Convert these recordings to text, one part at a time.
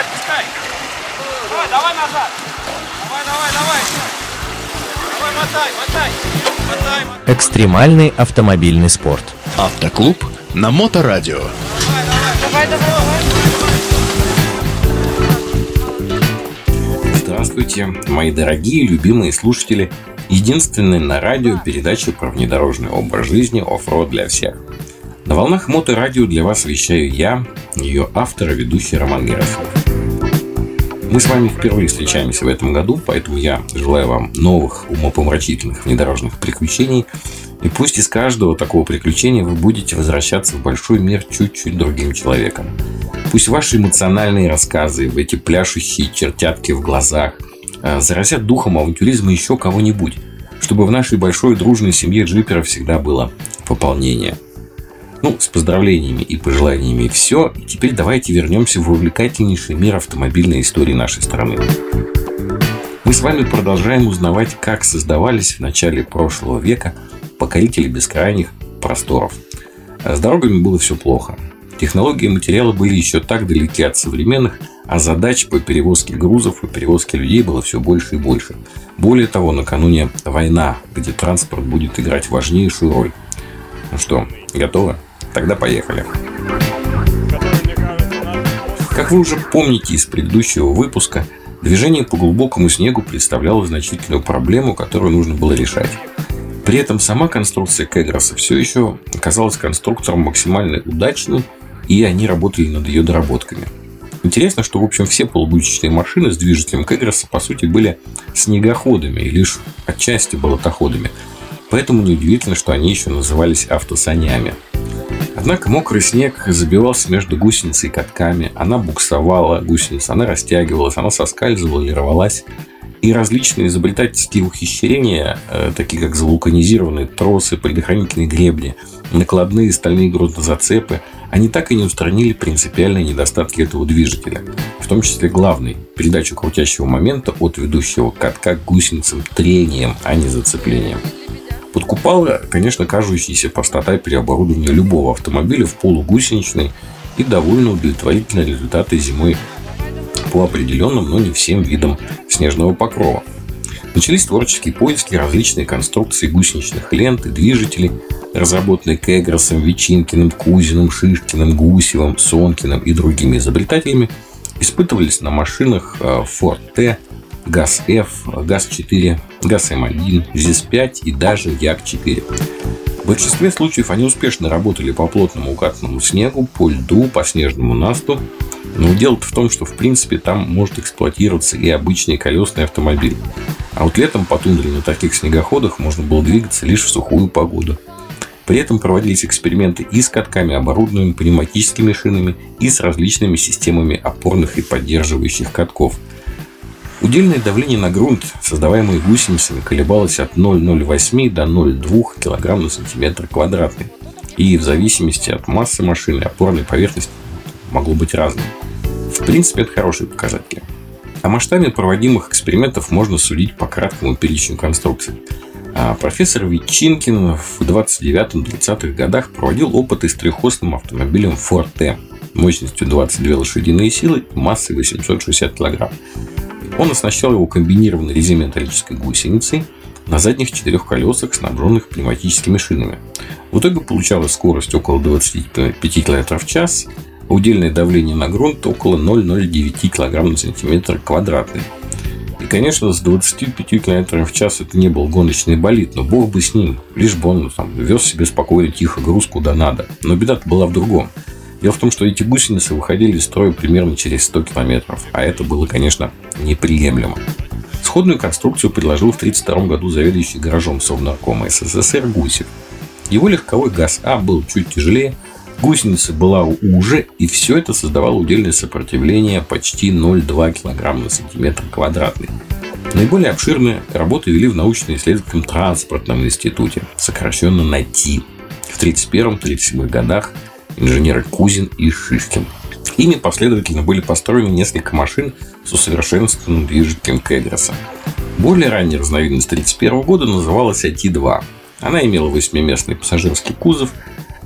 отпускай. Давай, давай назад. Давай, давай, давай. Давай, мотай, мотай. Мотай, мотай. Экстремальный автомобильный спорт. Автоклуб на Моторадио. Давай, давай, давай. Здравствуйте, мои дорогие любимые слушатели единственной на радио передачи про внедорожный образ жизни оффроуд для всех. На волнах Моторадио для вас вещаю я, ее автор и ведущий Роман Герасимов. Мы с вами впервые встречаемся в этом году, поэтому я желаю вам новых умопомрачительных внедорожных приключений. И пусть из каждого такого приключения вы будете возвращаться в большой мир чуть-чуть другим человеком. Пусть ваши эмоциональные рассказы, эти пляшущие чертятки в глазах э, заразят духом авантюризма еще кого-нибудь, чтобы в нашей большой дружной семье джиперов всегда было пополнение. Ну, с поздравлениями и пожеланиями все. И теперь давайте вернемся в увлекательнейший мир автомобильной истории нашей страны. Мы с вами продолжаем узнавать, как создавались в начале прошлого века покорители бескрайних просторов. С дорогами было все плохо. Технологии и материалы были еще так далеки от современных, а задач по перевозке грузов и перевозке людей было все больше и больше. Более того, накануне война, где транспорт будет играть важнейшую роль. Ну что, готовы? Тогда поехали. Как вы уже помните из предыдущего выпуска, движение по глубокому снегу представляло значительную проблему, которую нужно было решать. При этом сама конструкция Кегроса все еще оказалась конструктором максимально удачной, и они работали над ее доработками. Интересно, что, в общем, все полугусечные машины с движителем Кегроса, по сути, были снегоходами и лишь отчасти болотоходами. Поэтому неудивительно, что они еще назывались автосанями. Однако мокрый снег забивался между гусеницей и катками, она буксовала гусеница, она растягивалась, она соскальзывала или рвалась. И различные изобретательские ухищрения, э, такие как завулканизированные тросы, предохранительные гребни, накладные стальные грунтозацепы, они так и не устранили принципиальные недостатки этого движителя. В том числе главный – передачу крутящего момента от ведущего катка к гусеницам трением, а не зацеплением. Подкупала, конечно, кажущаяся простота переоборудования любого автомобиля в полугусеничный и довольно удовлетворительные результаты зимой по определенным, но не всем видам снежного покрова. Начались творческие поиски различные конструкции гусеничных лент и движителей, разработанные Кегрессом, Ветчинкиным, Кузиным, Шишкиным, Гусевым, Сонкиным и другими изобретателями, испытывались на машинах э, Ford T, ГАЗ-F, ГАЗ-4, ГАЗ-М1, ЗИС-5 и даже ЯГ-4. В большинстве случаев они успешно работали по плотному укатанному снегу, по льду, по снежному насту. Но дело-то в том, что в принципе там может эксплуатироваться и обычный колесный автомобиль. А вот летом по тундре на таких снегоходах можно было двигаться лишь в сухую погоду. При этом проводились эксперименты и с катками, оборудованными пневматическими шинами, и с различными системами опорных и поддерживающих катков – Удельное давление на грунт, создаваемое гусеницами, колебалось от 0,08 до 0,2 кг на сантиметр квадратный. И в зависимости от массы машины опорной поверхности могло быть разным. В принципе, это хорошие показатели. О масштабе проводимых экспериментов можно судить по краткому перечню конструкций. А профессор Ветчинкин в 29-30-х годах проводил опыты с трехосным автомобилем Ford T мощностью 22 лошадиные силы и массой 860 кг. Он оснащал его комбинированной резинометаллической гусеницей на задних четырех колесах, снабженных пневматическими шинами. В итоге получалась скорость около 25 км в час, а удельное давление на грунт около 0,09 кг на сантиметр квадратный. И, конечно, с 25 км в час это не был гоночный болид, но бог бы с ним, лишь бы он там, вез себе спокойно, тихо груз куда надо. Но беда была в другом. Дело в том, что эти гусеницы выходили из строя примерно через 100 километров, а это было, конечно, неприемлемо. Сходную конструкцию предложил в 1932 году заведующий гаражом Совнаркома СССР Гусев. Его легковой ГАЗ-А был чуть тяжелее, гусеница была уже, и все это создавало удельное сопротивление почти 0,2 кг на сантиметр квадратный. Наиболее обширные работы вели в научно-исследовательском транспортном институте, сокращенно НАТИ. В 1931-1937 годах инженеры Кузин и Шишкин. Ими последовательно были построены несколько машин с усовершенствованным движителем Кегроса. Более ранняя разновидность 1931 года называлась АТ-2. Она имела восьмиместный пассажирский кузов,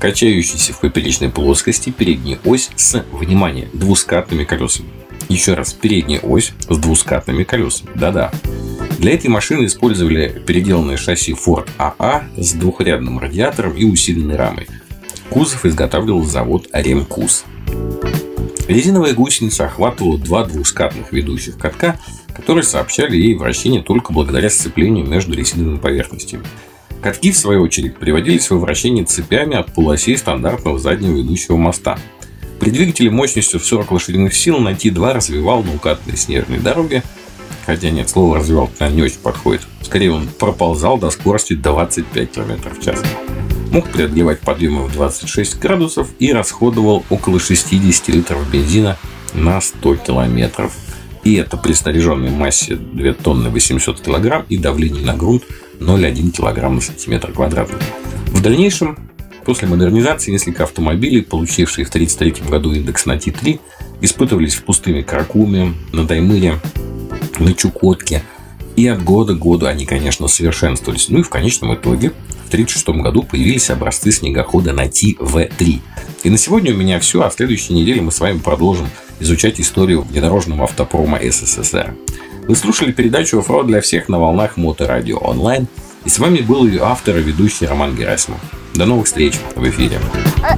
качающийся в поперечной плоскости переднюю ось с, внимание, двускатными колесами. Еще раз, передняя ось с двускатными колесами. Да-да. Для этой машины использовали переделанное шасси Ford AA с двухрядным радиатором и усиленной рамой. Кузов изготавливал завод Ремкуз. Резиновая гусеница охватывала два двускатных ведущих катка, которые сообщали ей вращение только благодаря сцеплению между резиновыми поверхностями. Катки, в свою очередь, приводились во вращение цепями от полосей стандартного заднего ведущего моста. При двигателе мощностью в 40 лошадиных сил на Т2 развивал на укатанной снежной дороге, хотя нет, слово развивал не очень подходит. Скорее, он проползал до скорости 25 км в час мог преодолевать подъемы в 26 градусов и расходовал около 60 литров бензина на 100 километров. И это при снаряженной массе 2 тонны 800 килограмм и давлении на грунт 0,1 килограмм на сантиметр квадратный. В дальнейшем, после модернизации, несколько автомобилей, получившие в 1933 году индекс на Т3, испытывались в пустыми Каракуме, на Таймыре, на Чукотке. И от года к году они, конечно, совершенствовались. Ну и в конечном итоге 1936 году появились образцы снегохода на ТВ-3. И на сегодня у меня все, а в следующей неделе мы с вами продолжим изучать историю внедорожного автопрома СССР. Вы слушали передачу «Оффроуд для всех» на волнах Моторадио онлайн. И с вами был ее автор и ведущий Роман Герасимов. До новых встреч в эфире. А,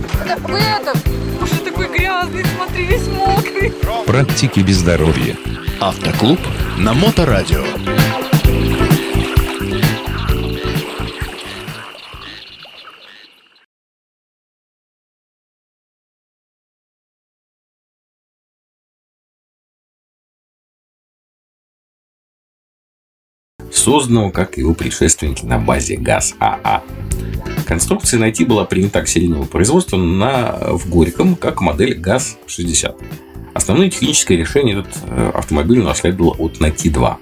вы это, уже такой грязный, смотри, весь мокрый. Практики без здоровья. Автоклуб на Моторадио. Созданного, как его предшественники, на базе ГАЗ-АА. Конструкция найти была принята к серийному производству на, в Горьком как модель ГАЗ-60. Основное техническое решение этот э, автомобиль унаследовал от НАТИ-2.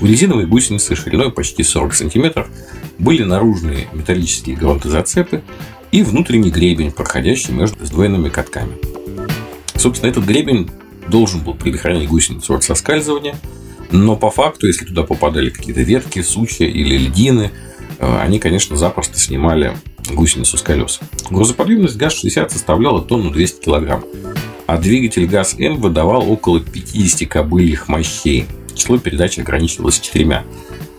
У резиновой гусеницы шириной почти 40 см были наружные металлические грунтозацепы и внутренний гребень, проходящий между сдвоенными катками. Собственно, этот гребень должен был предохранять гусеницу от соскальзывания – но по факту, если туда попадали какие-то ветки, сучья или льдины, э, они, конечно, запросто снимали гусеницу с колес. Грузоподъемность ГАЗ-60 составляла тонну 200 килограмм, а двигатель ГАЗ-М выдавал около 50 кобыльих мощей. Число передач ограничивалось четырьмя.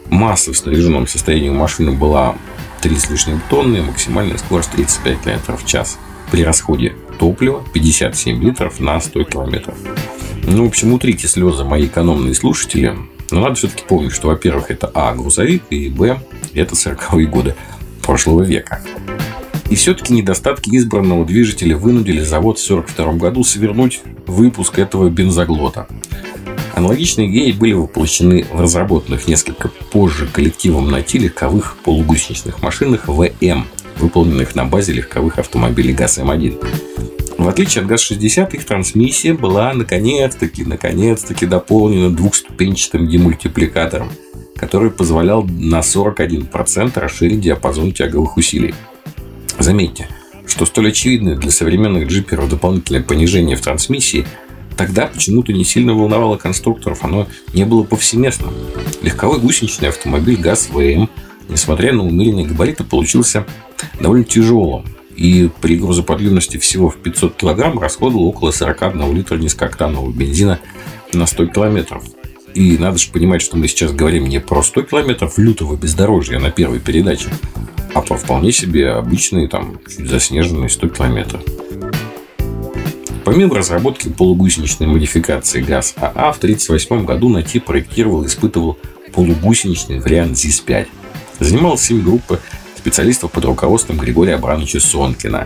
Масса в снаряженном состоянии у машины была 3 с лишним тонны, максимальная скорость 35 км в час. При расходе топлива 57 литров на 100 километров. Ну, в общем, утрите слезы мои экономные слушатели. Но надо все-таки помнить, что, во-первых, это А, грузовик, и Б, это 40-е годы прошлого века. И все-таки недостатки избранного движителя вынудили завод в 1942 году свернуть выпуск этого бензоглота. Аналогичные идеи были воплощены в разработанных несколько позже коллективом НАТИ легковых полугусеничных машинах ВМ, выполненных на базе легковых автомобилей ГАЗ-М1. В отличие от ГАЗ-60, их трансмиссия была наконец-таки, наконец-таки дополнена двухступенчатым демультипликатором, который позволял на 41% расширить диапазон тяговых усилий. Заметьте, что столь очевидное для современных джиперов дополнительное понижение в трансмиссии тогда почему-то не сильно волновало конструкторов, оно не было повсеместным. Легковой гусеничный автомобиль ГАЗ-ВМ, несмотря на умеренные габариты, получился довольно тяжелым и при грузоподъемности всего в 500 кг расходовал около 41 литра низкооктанового бензина на 100 километров. И надо же понимать, что мы сейчас говорим не про 100 километров лютого бездорожья на первой передаче, а про вполне себе обычные, там, чуть заснеженные 100 километров. Помимо разработки полугусеничной модификации ГАЗ АА, в 1938 году НАТИ проектировал и испытывал полугусеничный вариант ЗИС-5. Занималась им группа специалистов под руководством Григория Абрановича Сонкина.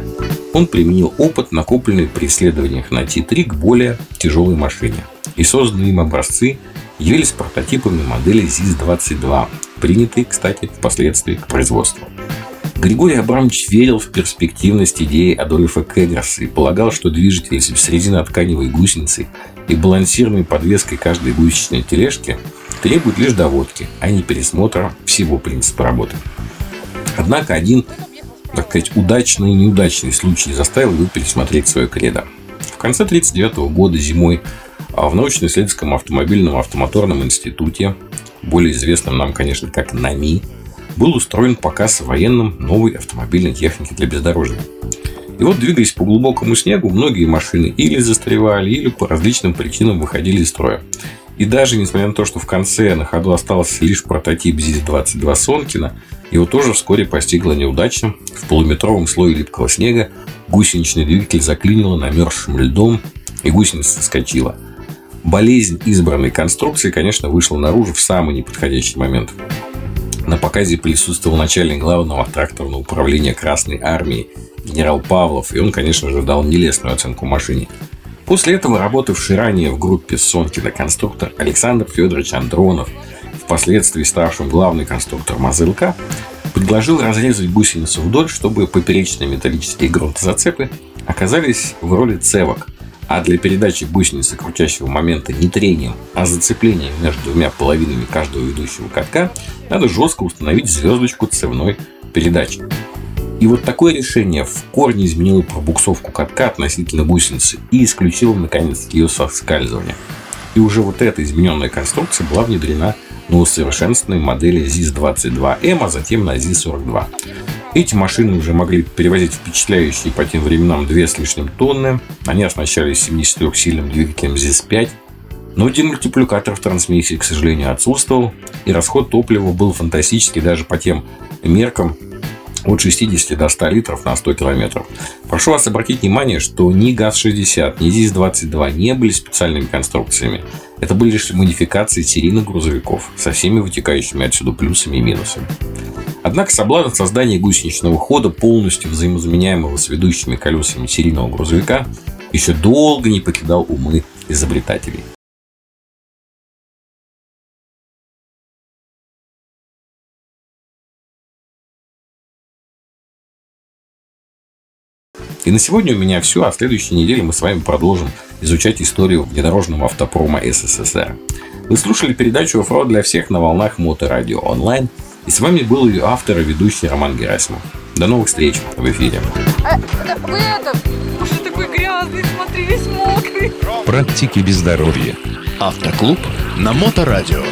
Он применил опыт, накопленный при исследованиях на Т-3 к более тяжелой машине. И созданные им образцы явились прототипами модели ЗИС-22, принятой, кстати, впоследствии к производству. Григорий Абрамович верил в перспективность идеи Адольфа Кегерса и полагал, что движитель с резинотканевой гусеницей и балансированной подвеской каждой гусеничной тележки требует лишь доводки, а не пересмотра всего принципа работы. Однако один, так сказать, удачный и неудачный случай заставил его пересмотреть свое кредо. В конце 1939 года зимой а в научно-исследовательском автомобильном автомоторном институте, более известном нам, конечно, как НАМИ, был устроен показ военным новой автомобильной техники для бездорожья. И вот, двигаясь по глубокому снегу, многие машины или застревали, или по различным причинам выходили из строя. И даже несмотря на то, что в конце на ходу остался лишь прототип ЗИС-22 Сонкина, его тоже вскоре постигла неудача. В полуметровом слое липкого снега гусеничный двигатель заклинило намерзшим льдом, и гусеница соскочила. Болезнь избранной конструкции, конечно, вышла наружу в самый неподходящий момент. На показе присутствовал начальник главного тракторного управления Красной Армии генерал Павлов, и он, конечно же, дал нелестную оценку машине. После этого работавший ранее в группе Сонкина конструктор Александр Федорович Андронов, впоследствии ставшим главный конструктор МАЗЛК, предложил разрезать гусеницу вдоль, чтобы поперечные металлические грунтозацепы оказались в роли цевок, а для передачи гусеницы крутящего момента не трением, а зацеплением между двумя половинами каждого ведущего катка надо жестко установить звездочку цевной передачи. И вот такое решение в корне изменило пробуксовку катка относительно гусеницы и исключило, наконец, ее соскальзывание. И уже вот эта измененная конструкция была внедрена на усовершенствованной модели ZIS-22M, а затем на ZIS-42. Эти машины уже могли перевозить впечатляющие по тем временам две с лишним тонны. Они оснащались 73-сильным двигателем ZIS-5. Но демультипликатор в трансмиссии, к сожалению, отсутствовал. И расход топлива был фантастический даже по тем меркам, от 60 до 100 литров на 100 километров. Прошу вас обратить внимание, что ни ГАЗ-60, ни ЗИС-22 не были специальными конструкциями. Это были лишь модификации серийных грузовиков со всеми вытекающими отсюда плюсами и минусами. Однако соблазн создания гусеничного хода, полностью взаимозаменяемого с ведущими колесами серийного грузовика, еще долго не покидал умы изобретателей. И на сегодня у меня все, а в следующей неделе мы с вами продолжим изучать историю внедорожного автопрома СССР. Вы слушали передачу «Оффроуд для всех» на волнах Моторадио онлайн. И с вами был ее автор и ведущий Роман Герасимов. До новых встреч в эфире. А, да вы это, уже такой грязный, смотри, весь мокрый. Практики без здоровья. Автоклуб на Моторадио.